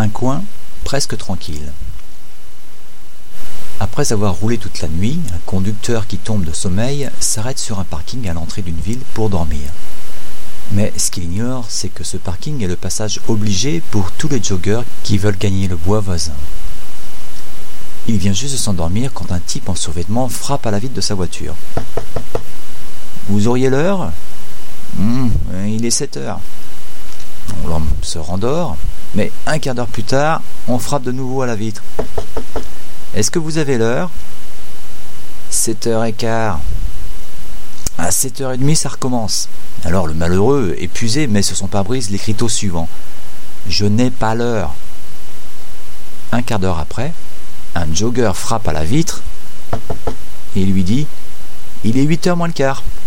Un coin presque tranquille. Après avoir roulé toute la nuit, un conducteur qui tombe de sommeil s'arrête sur un parking à l'entrée d'une ville pour dormir. Mais ce qu'il ignore, c'est que ce parking est le passage obligé pour tous les joggeurs qui veulent gagner le bois voisin. Il vient juste de s'endormir quand un type en survêtement frappe à la vitre de sa voiture. Vous auriez l'heure? Hum, Il est 7 heures. L'homme se rendort, mais un quart d'heure plus tard, on frappe de nouveau à la vitre. Est-ce que vous avez l'heure? 7 heures et quart. À 7 heures et demie, ça recommence. Alors le malheureux, épuisé, met sur son pare-brise l'écriteau suivant. Je n'ai pas l'heure. Un quart d'heure après, un jogger frappe à la vitre et lui dit Il est 8 heures moins le quart.